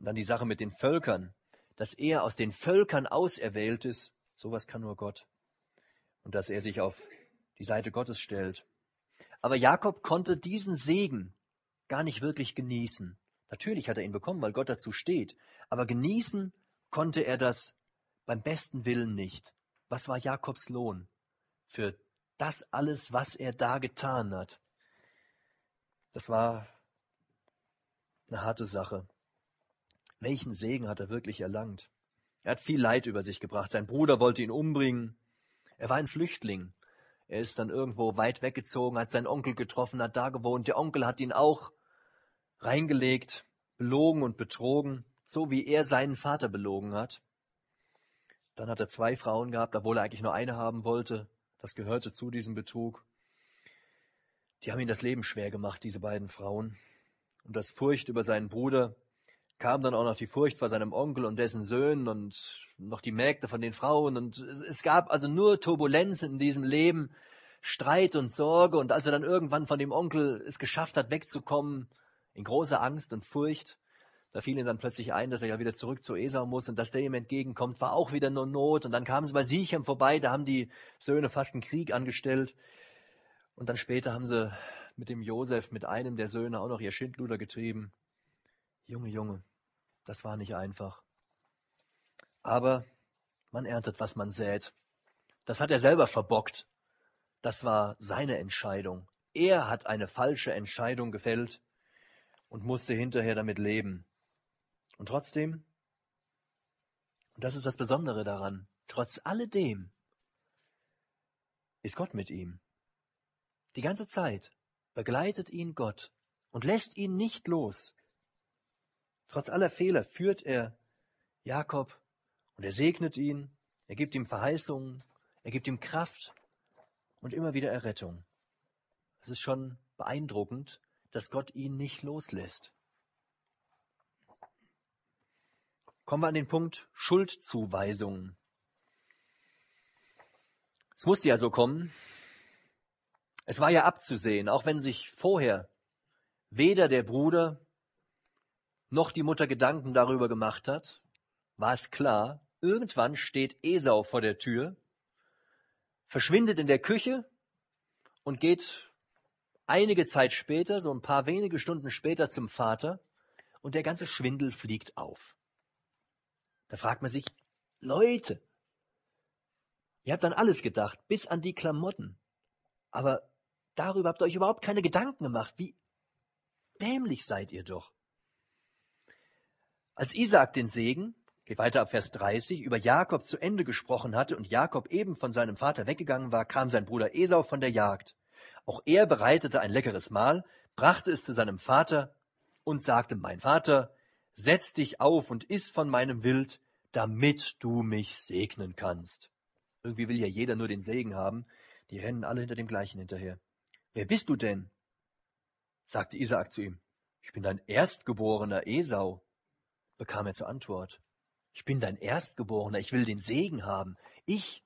Speaker 1: Und dann die Sache mit den Völkern, dass er aus den Völkern auserwählt ist, sowas kann nur Gott. Und dass er sich auf die Seite Gottes stellt. Aber Jakob konnte diesen Segen gar nicht wirklich genießen. Natürlich hat er ihn bekommen, weil Gott dazu steht. Aber genießen konnte er das beim besten Willen nicht. Was war Jakobs Lohn für das alles, was er da getan hat? Das war eine harte Sache. Welchen Segen hat er wirklich erlangt? Er hat viel Leid über sich gebracht. Sein Bruder wollte ihn umbringen. Er war ein Flüchtling. Er ist dann irgendwo weit weggezogen, hat seinen Onkel getroffen, hat da gewohnt. Der Onkel hat ihn auch reingelegt, belogen und betrogen, so wie er seinen Vater belogen hat. Dann hat er zwei Frauen gehabt, obwohl er eigentlich nur eine haben wollte. Das gehörte zu diesem Betrug. Die haben ihm das Leben schwer gemacht, diese beiden Frauen. Und das Furcht über seinen Bruder kam dann auch noch die Furcht vor seinem Onkel und dessen Söhnen und noch die Mägde von den Frauen. Und es gab also nur Turbulenzen in diesem Leben, Streit und Sorge. Und als er dann irgendwann von dem Onkel es geschafft hat, wegzukommen, in großer Angst und Furcht. Da fiel ihm dann plötzlich ein, dass er ja wieder zurück zu Esau muss und dass der ihm entgegenkommt, war auch wieder nur Not. Und dann kamen sie bei Sichem vorbei, da haben die Söhne fast einen Krieg angestellt. Und dann später haben sie mit dem Josef, mit einem der Söhne auch noch ihr Schindluder getrieben. Junge, Junge, das war nicht einfach. Aber man erntet, was man sät. Das hat er selber verbockt. Das war seine Entscheidung. Er hat eine falsche Entscheidung gefällt und musste hinterher damit leben. Und trotzdem, und das ist das Besondere daran, trotz alledem ist Gott mit ihm. Die ganze Zeit begleitet ihn Gott und lässt ihn nicht los. Trotz aller Fehler führt er Jakob und er segnet ihn, er gibt ihm Verheißungen, er gibt ihm Kraft und immer wieder Errettung. Es ist schon beeindruckend, dass Gott ihn nicht loslässt. Kommen wir an den Punkt Schuldzuweisungen. Es musste ja so kommen. Es war ja abzusehen, auch wenn sich vorher weder der Bruder noch die Mutter Gedanken darüber gemacht hat, war es klar, irgendwann steht Esau vor der Tür, verschwindet in der Küche und geht einige Zeit später, so ein paar wenige Stunden später zum Vater und der ganze Schwindel fliegt auf. Da fragt man sich, Leute, ihr habt an alles gedacht, bis an die Klamotten. Aber darüber habt ihr euch überhaupt keine Gedanken gemacht. Wie dämlich seid ihr doch. Als Isaak den Segen, geht weiter ab Vers 30, über Jakob zu Ende gesprochen hatte und Jakob eben von seinem Vater weggegangen war, kam sein Bruder Esau von der Jagd. Auch er bereitete ein leckeres Mahl, brachte es zu seinem Vater und sagte, mein Vater, setz dich auf und iss von meinem Wild, damit du mich segnen kannst. Irgendwie will ja jeder nur den Segen haben. Die rennen alle hinter dem gleichen hinterher. Wer bist du denn? sagte Isaak zu ihm. Ich bin dein Erstgeborener Esau, bekam er zur Antwort. Ich bin dein Erstgeborener, ich will den Segen haben. Ich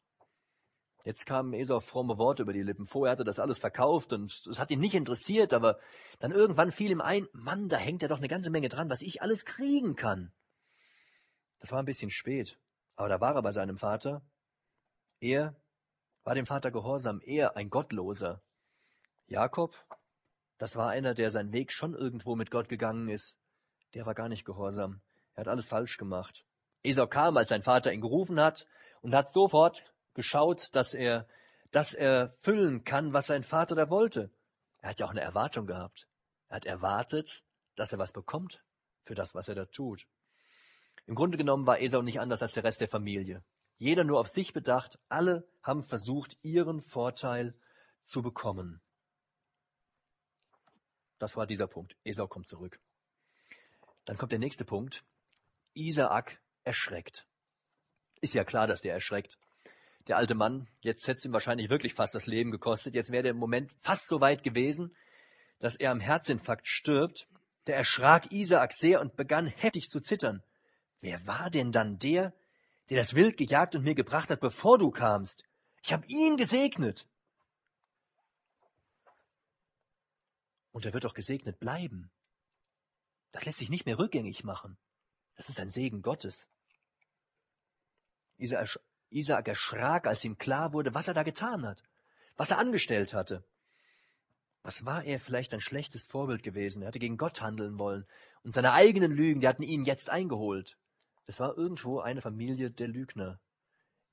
Speaker 1: Jetzt kamen Esau fromme Worte über die Lippen. Vorher hatte das alles verkauft und es hat ihn nicht interessiert, aber dann irgendwann fiel ihm ein, Mann, da hängt ja doch eine ganze Menge dran, was ich alles kriegen kann. Das war ein bisschen spät, aber da war er bei seinem Vater. Er war dem Vater gehorsam, er ein Gottloser. Jakob, das war einer, der seinen Weg schon irgendwo mit Gott gegangen ist. Der war gar nicht gehorsam. Er hat alles falsch gemacht. Esau kam, als sein Vater ihn gerufen hat und hat sofort geschaut, dass er das erfüllen kann, was sein Vater da wollte. Er hat ja auch eine Erwartung gehabt. Er hat erwartet, dass er was bekommt für das, was er da tut. Im Grunde genommen war Esau nicht anders als der Rest der Familie. Jeder nur auf sich bedacht, alle haben versucht, ihren Vorteil zu bekommen. Das war dieser Punkt. Esau kommt zurück. Dann kommt der nächste Punkt. Isaak erschreckt. Ist ja klar, dass der erschreckt. Der alte Mann, jetzt hätte es ihm wahrscheinlich wirklich fast das Leben gekostet. Jetzt wäre der Moment fast so weit gewesen, dass er am Herzinfarkt stirbt. Der erschrak Isaak sehr und begann heftig zu zittern. Wer war denn dann der, der das Wild gejagt und mir gebracht hat, bevor du kamst? Ich habe ihn gesegnet. Und er wird auch gesegnet bleiben. Das lässt sich nicht mehr rückgängig machen. Das ist ein Segen Gottes. Isaak erschrak, als ihm klar wurde, was er da getan hat, was er angestellt hatte. Was war er vielleicht ein schlechtes Vorbild gewesen? Er hatte gegen Gott handeln wollen. Und seine eigenen Lügen, die hatten ihn jetzt eingeholt. Das war irgendwo eine Familie der Lügner.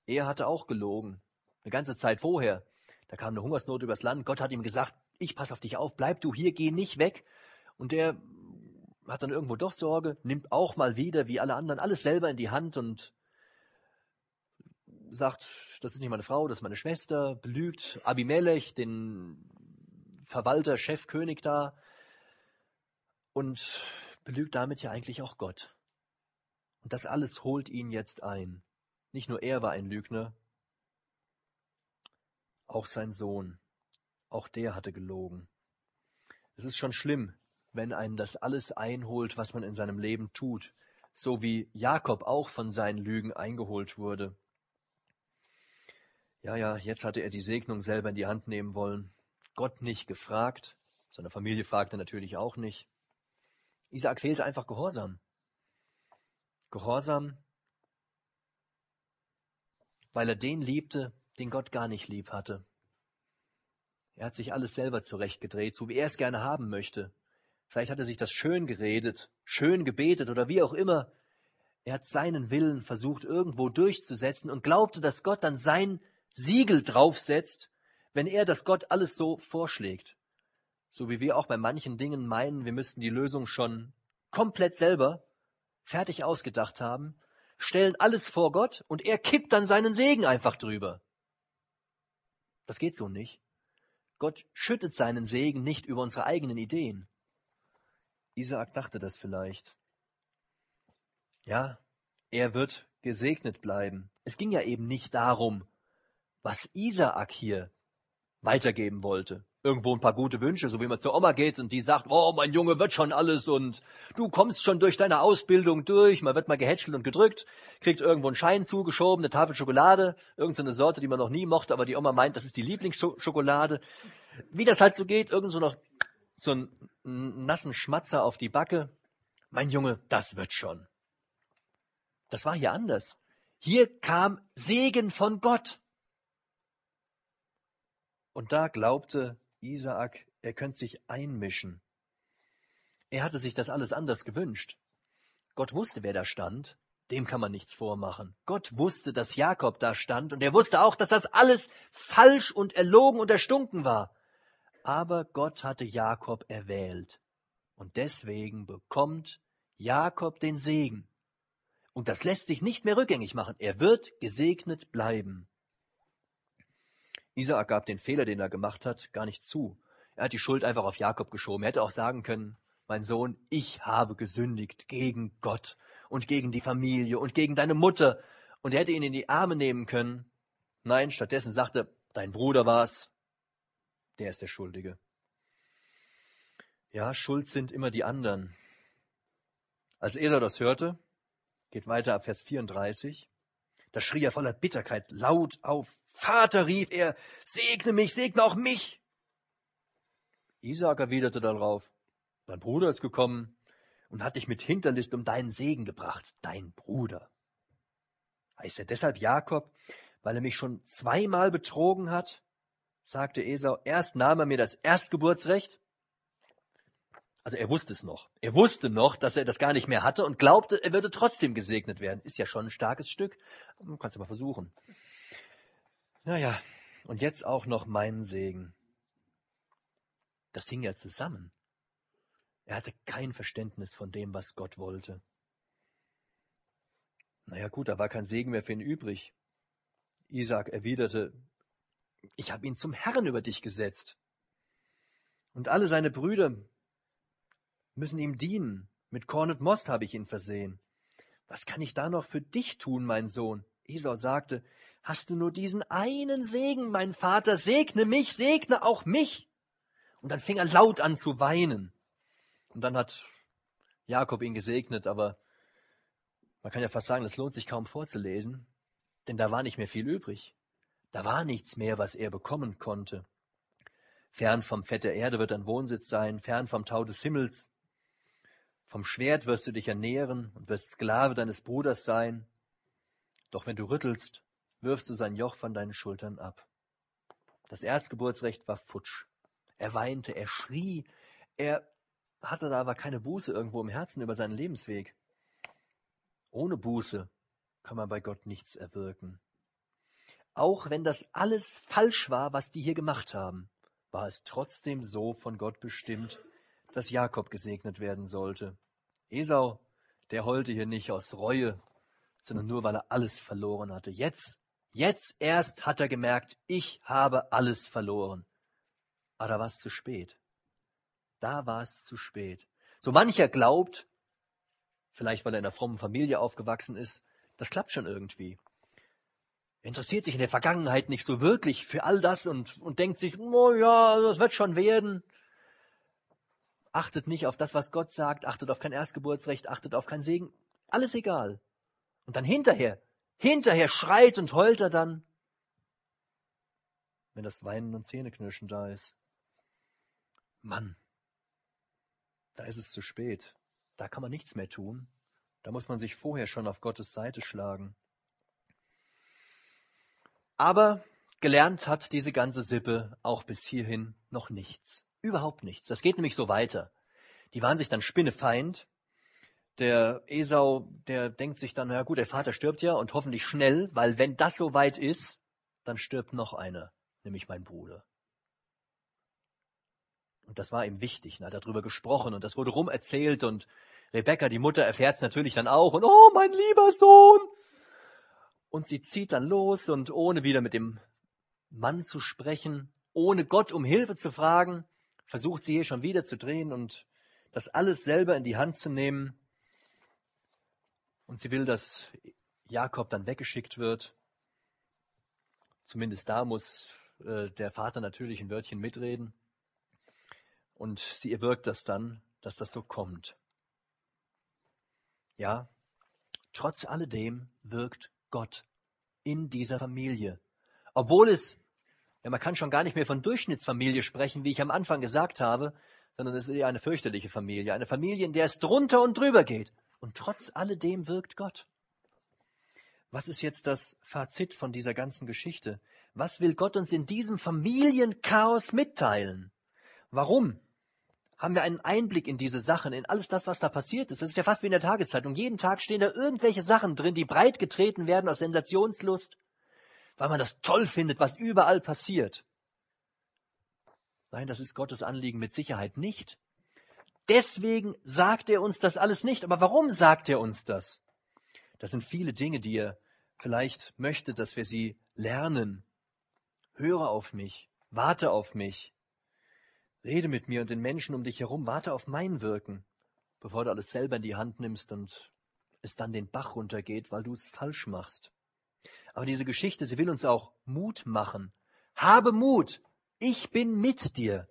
Speaker 1: Er hatte auch gelogen. Eine ganze Zeit vorher. Da kam eine Hungersnot übers Land. Gott hat ihm gesagt, ich pass auf dich auf, bleib du hier, geh nicht weg. Und der hat dann irgendwo doch Sorge, nimmt auch mal wieder, wie alle anderen, alles selber in die Hand und sagt, das ist nicht meine Frau, das ist meine Schwester, belügt Abimelech, den Verwalter, Chef, König da und belügt damit ja eigentlich auch Gott. Und das alles holt ihn jetzt ein. Nicht nur er war ein Lügner, auch sein Sohn, auch der hatte gelogen. Es ist schon schlimm, wenn einen das alles einholt, was man in seinem Leben tut, so wie Jakob auch von seinen Lügen eingeholt wurde. Ja, ja, jetzt hatte er die Segnung selber in die Hand nehmen wollen. Gott nicht gefragt, seine Familie fragte natürlich auch nicht. Isaak fehlte einfach Gehorsam. Gehorsam, weil er den liebte, den Gott gar nicht lieb hatte. Er hat sich alles selber zurechtgedreht, so wie er es gerne haben möchte. Vielleicht hat er sich das schön geredet, schön gebetet oder wie auch immer. Er hat seinen Willen versucht irgendwo durchzusetzen und glaubte, dass Gott dann sein Siegel draufsetzt wenn er das Gott alles so vorschlägt, so wie wir auch bei manchen Dingen meinen, wir müssten die Lösung schon komplett selber fertig ausgedacht haben, stellen alles vor Gott und er kippt dann seinen Segen einfach drüber. Das geht so nicht. Gott schüttet seinen Segen nicht über unsere eigenen Ideen. Isaak dachte das vielleicht. Ja, er wird gesegnet bleiben. Es ging ja eben nicht darum, was Isaak hier weitergeben wollte. Irgendwo ein paar gute Wünsche, so wie man zur Oma geht und die sagt, oh, mein Junge wird schon alles und du kommst schon durch deine Ausbildung durch, man wird mal gehätschelt und gedrückt, kriegt irgendwo einen Schein zugeschoben, eine Tafel Schokolade, irgendeine Sorte, die man noch nie mochte, aber die Oma meint, das ist die Lieblingsschokolade. Wie das halt so geht, irgend so noch so einen nassen Schmatzer auf die Backe. Mein Junge, das wird schon. Das war hier anders. Hier kam Segen von Gott. Und da glaubte Isaak, er könnte sich einmischen. Er hatte sich das alles anders gewünscht. Gott wusste, wer da stand, dem kann man nichts vormachen. Gott wusste, dass Jakob da stand und er wusste auch, dass das alles falsch und erlogen und erstunken war. Aber Gott hatte Jakob erwählt und deswegen bekommt Jakob den Segen. Und das lässt sich nicht mehr rückgängig machen. Er wird gesegnet bleiben. Isaak gab den Fehler, den er gemacht hat, gar nicht zu. Er hat die Schuld einfach auf Jakob geschoben. Er hätte auch sagen können, mein Sohn, ich habe gesündigt gegen Gott und gegen die Familie und gegen deine Mutter. Und er hätte ihn in die Arme nehmen können. Nein, stattdessen sagte, dein Bruder war's. Der ist der Schuldige. Ja, schuld sind immer die anderen. Als Esau das hörte, geht weiter ab Vers 34, da schrie er voller Bitterkeit laut auf. Vater, rief er, segne mich, segne auch mich. Isaak erwiderte darauf, dein Bruder ist gekommen und hat dich mit Hinterlist um deinen Segen gebracht, dein Bruder. Heißt er deshalb Jakob, weil er mich schon zweimal betrogen hat? Sagte Esau, erst nahm er mir das Erstgeburtsrecht also er wusste es noch. Er wusste noch, dass er das gar nicht mehr hatte und glaubte, er würde trotzdem gesegnet werden. Ist ja schon ein starkes Stück. Kannst du mal versuchen. Naja, und jetzt auch noch meinen Segen. Das hing ja zusammen. Er hatte kein Verständnis von dem, was Gott wollte. Naja gut, da war kein Segen mehr für ihn übrig. Isaac erwiderte, ich habe ihn zum Herrn über dich gesetzt. Und alle seine Brüder müssen ihm dienen. Mit Korn und Most habe ich ihn versehen. Was kann ich da noch für dich tun, mein Sohn? Esau sagte, hast du nur diesen einen Segen, mein Vater, segne mich, segne auch mich. Und dann fing er laut an zu weinen. Und dann hat Jakob ihn gesegnet, aber man kann ja fast sagen, das lohnt sich kaum vorzulesen, denn da war nicht mehr viel übrig. Da war nichts mehr, was er bekommen konnte. Fern vom Fett der Erde wird dein Wohnsitz sein, fern vom Tau des Himmels. Vom Schwert wirst du dich ernähren und wirst Sklave deines Bruders sein. Doch wenn du rüttelst, wirfst du sein Joch von deinen Schultern ab. Das Erzgeburtsrecht war futsch. Er weinte, er schrie, er hatte da aber keine Buße irgendwo im Herzen über seinen Lebensweg. Ohne Buße kann man bei Gott nichts erwirken. Auch wenn das alles falsch war, was die hier gemacht haben, war es trotzdem so von Gott bestimmt, dass Jakob gesegnet werden sollte. Esau, der heulte hier nicht aus Reue, sondern nur weil er alles verloren hatte. Jetzt, jetzt erst hat er gemerkt, ich habe alles verloren. Aber da war es zu spät. Da war es zu spät. So mancher glaubt, vielleicht weil er in einer frommen Familie aufgewachsen ist, das klappt schon irgendwie. Er interessiert sich in der Vergangenheit nicht so wirklich für all das und, und denkt sich, oh ja, das wird schon werden. Achtet nicht auf das, was Gott sagt, achtet auf kein Erstgeburtsrecht, achtet auf keinen Segen. Alles egal. Und dann hinterher, hinterher schreit und heult er dann, wenn das Weinen und Zähneknirschen da ist. Mann, da ist es zu spät. Da kann man nichts mehr tun. Da muss man sich vorher schon auf Gottes Seite schlagen. Aber gelernt hat diese ganze Sippe auch bis hierhin noch nichts. Überhaupt nichts. Das geht nämlich so weiter. Die waren sich dann spinnefeind. Der Esau, der denkt sich dann, na gut, der Vater stirbt ja und hoffentlich schnell, weil wenn das so weit ist, dann stirbt noch einer, nämlich mein Bruder. Und das war ihm wichtig, er hat darüber gesprochen und das wurde rum erzählt und Rebecca, die Mutter, erfährt es natürlich dann auch und oh, mein lieber Sohn, und sie zieht dann los und ohne wieder mit dem Mann zu sprechen, ohne Gott um Hilfe zu fragen, versucht sie hier schon wieder zu drehen und das alles selber in die Hand zu nehmen. Und sie will, dass Jakob dann weggeschickt wird. Zumindest da muss äh, der Vater natürlich ein Wörtchen mitreden. Und sie erwirkt das dann, dass das so kommt. Ja, trotz alledem wirkt Gott in dieser Familie. Obwohl es, ja, man kann schon gar nicht mehr von Durchschnittsfamilie sprechen, wie ich am Anfang gesagt habe, sondern es ist eher eine fürchterliche Familie. Eine Familie, in der es drunter und drüber geht. Und trotz alledem wirkt Gott. Was ist jetzt das Fazit von dieser ganzen Geschichte? Was will Gott uns in diesem Familienchaos mitteilen? Warum? Haben wir einen Einblick in diese Sachen, in alles das, was da passiert ist. Das ist ja fast wie in der Tageszeitung. Jeden Tag stehen da irgendwelche Sachen drin, die breit getreten werden aus Sensationslust, weil man das toll findet, was überall passiert. Nein, das ist Gottes Anliegen mit Sicherheit nicht. Deswegen sagt er uns das alles nicht. Aber warum sagt er uns das? Das sind viele Dinge, die er vielleicht möchte, dass wir sie lernen. Höre auf mich, warte auf mich, Rede mit mir und den Menschen um dich herum, warte auf mein Wirken, bevor du alles selber in die Hand nimmst und es dann den Bach runtergeht, weil du es falsch machst. Aber diese Geschichte, sie will uns auch Mut machen. Habe Mut, ich bin mit dir.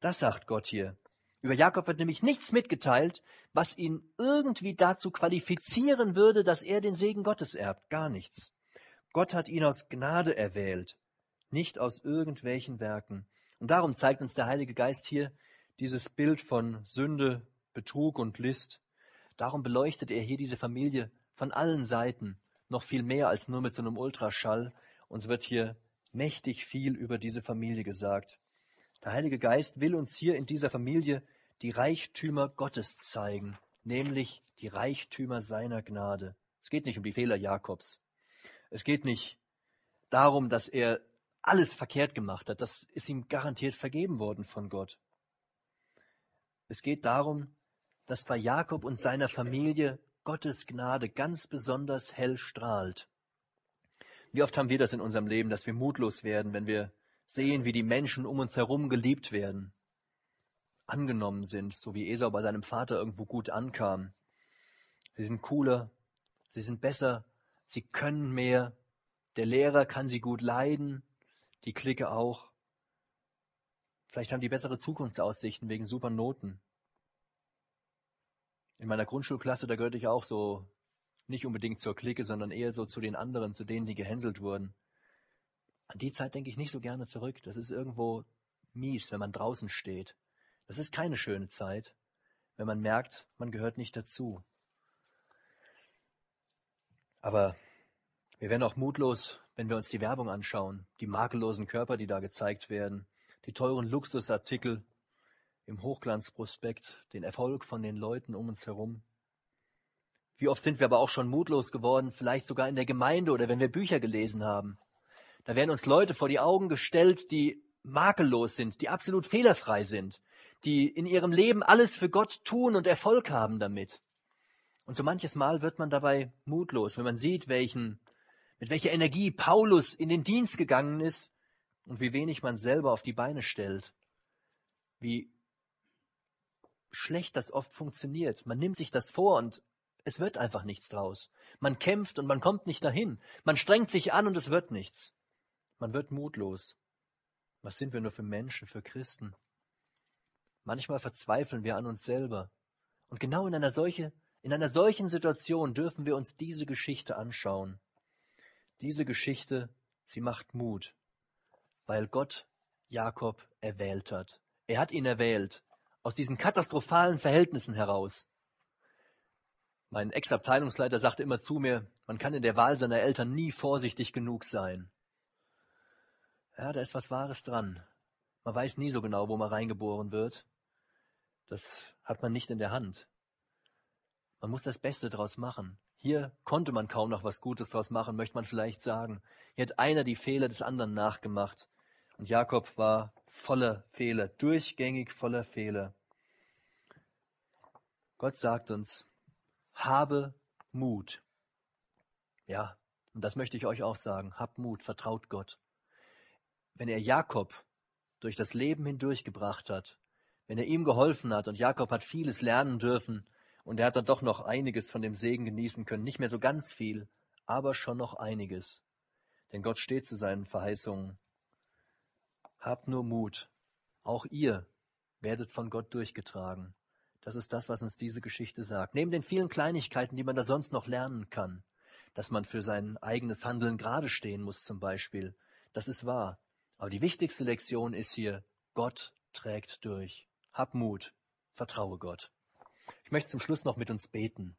Speaker 1: Das sagt Gott hier. Über Jakob wird nämlich nichts mitgeteilt, was ihn irgendwie dazu qualifizieren würde, dass er den Segen Gottes erbt. Gar nichts. Gott hat ihn aus Gnade erwählt, nicht aus irgendwelchen Werken. Und darum zeigt uns der Heilige Geist hier dieses Bild von Sünde, Betrug und List. Darum beleuchtet er hier diese Familie von allen Seiten, noch viel mehr als nur mit so einem Ultraschall. Uns wird hier mächtig viel über diese Familie gesagt. Der Heilige Geist will uns hier in dieser Familie die Reichtümer Gottes zeigen, nämlich die Reichtümer seiner Gnade. Es geht nicht um die Fehler Jakobs. Es geht nicht darum, dass er alles verkehrt gemacht hat, das ist ihm garantiert vergeben worden von Gott. Es geht darum, dass bei Jakob und seiner Familie Gottes Gnade ganz besonders hell strahlt. Wie oft haben wir das in unserem Leben, dass wir mutlos werden, wenn wir sehen, wie die Menschen um uns herum geliebt werden, angenommen sind, so wie Esau bei seinem Vater irgendwo gut ankam. Sie sind cooler, sie sind besser, sie können mehr, der Lehrer kann sie gut leiden, die Clique auch. Vielleicht haben die bessere Zukunftsaussichten wegen super Noten. In meiner Grundschulklasse, da gehörte ich auch so nicht unbedingt zur Clique, sondern eher so zu den anderen, zu denen, die gehänselt wurden. An die Zeit denke ich nicht so gerne zurück. Das ist irgendwo mies, wenn man draußen steht. Das ist keine schöne Zeit, wenn man merkt, man gehört nicht dazu. Aber wir werden auch mutlos, wenn wir uns die Werbung anschauen, die makellosen Körper, die da gezeigt werden, die teuren Luxusartikel im Hochglanzprospekt, den Erfolg von den Leuten um uns herum. Wie oft sind wir aber auch schon mutlos geworden, vielleicht sogar in der Gemeinde oder wenn wir Bücher gelesen haben. Da werden uns Leute vor die Augen gestellt, die makellos sind, die absolut fehlerfrei sind, die in ihrem Leben alles für Gott tun und Erfolg haben damit. Und so manches Mal wird man dabei mutlos, wenn man sieht, welchen, mit welcher Energie Paulus in den Dienst gegangen ist und wie wenig man selber auf die Beine stellt. Wie schlecht das oft funktioniert. Man nimmt sich das vor und es wird einfach nichts draus. Man kämpft und man kommt nicht dahin. Man strengt sich an und es wird nichts. Man wird mutlos. Was sind wir nur für Menschen, für Christen? Manchmal verzweifeln wir an uns selber. Und genau in einer, solche, in einer solchen Situation dürfen wir uns diese Geschichte anschauen. Diese Geschichte, sie macht Mut, weil Gott Jakob erwählt hat. Er hat ihn erwählt, aus diesen katastrophalen Verhältnissen heraus. Mein Ex-Abteilungsleiter sagte immer zu mir, man kann in der Wahl seiner Eltern nie vorsichtig genug sein. Ja, da ist was Wahres dran. Man weiß nie so genau, wo man reingeboren wird. Das hat man nicht in der Hand. Man muss das Beste draus machen. Hier konnte man kaum noch was Gutes draus machen, möchte man vielleicht sagen. Hier hat einer die Fehler des anderen nachgemacht. Und Jakob war voller Fehler, durchgängig voller Fehler. Gott sagt uns, habe Mut. Ja, und das möchte ich euch auch sagen. Habt Mut, vertraut Gott wenn er Jakob durch das Leben hindurchgebracht hat, wenn er ihm geholfen hat und Jakob hat vieles lernen dürfen und er hat dann doch noch einiges von dem Segen genießen können, nicht mehr so ganz viel, aber schon noch einiges. Denn Gott steht zu seinen Verheißungen. Habt nur Mut. Auch ihr werdet von Gott durchgetragen. Das ist das, was uns diese Geschichte sagt. Neben den vielen Kleinigkeiten, die man da sonst noch lernen kann, dass man für sein eigenes Handeln gerade stehen muss zum Beispiel. Das ist wahr. Aber die wichtigste Lektion ist hier, Gott trägt durch. Hab Mut, vertraue Gott. Ich möchte zum Schluss noch mit uns beten.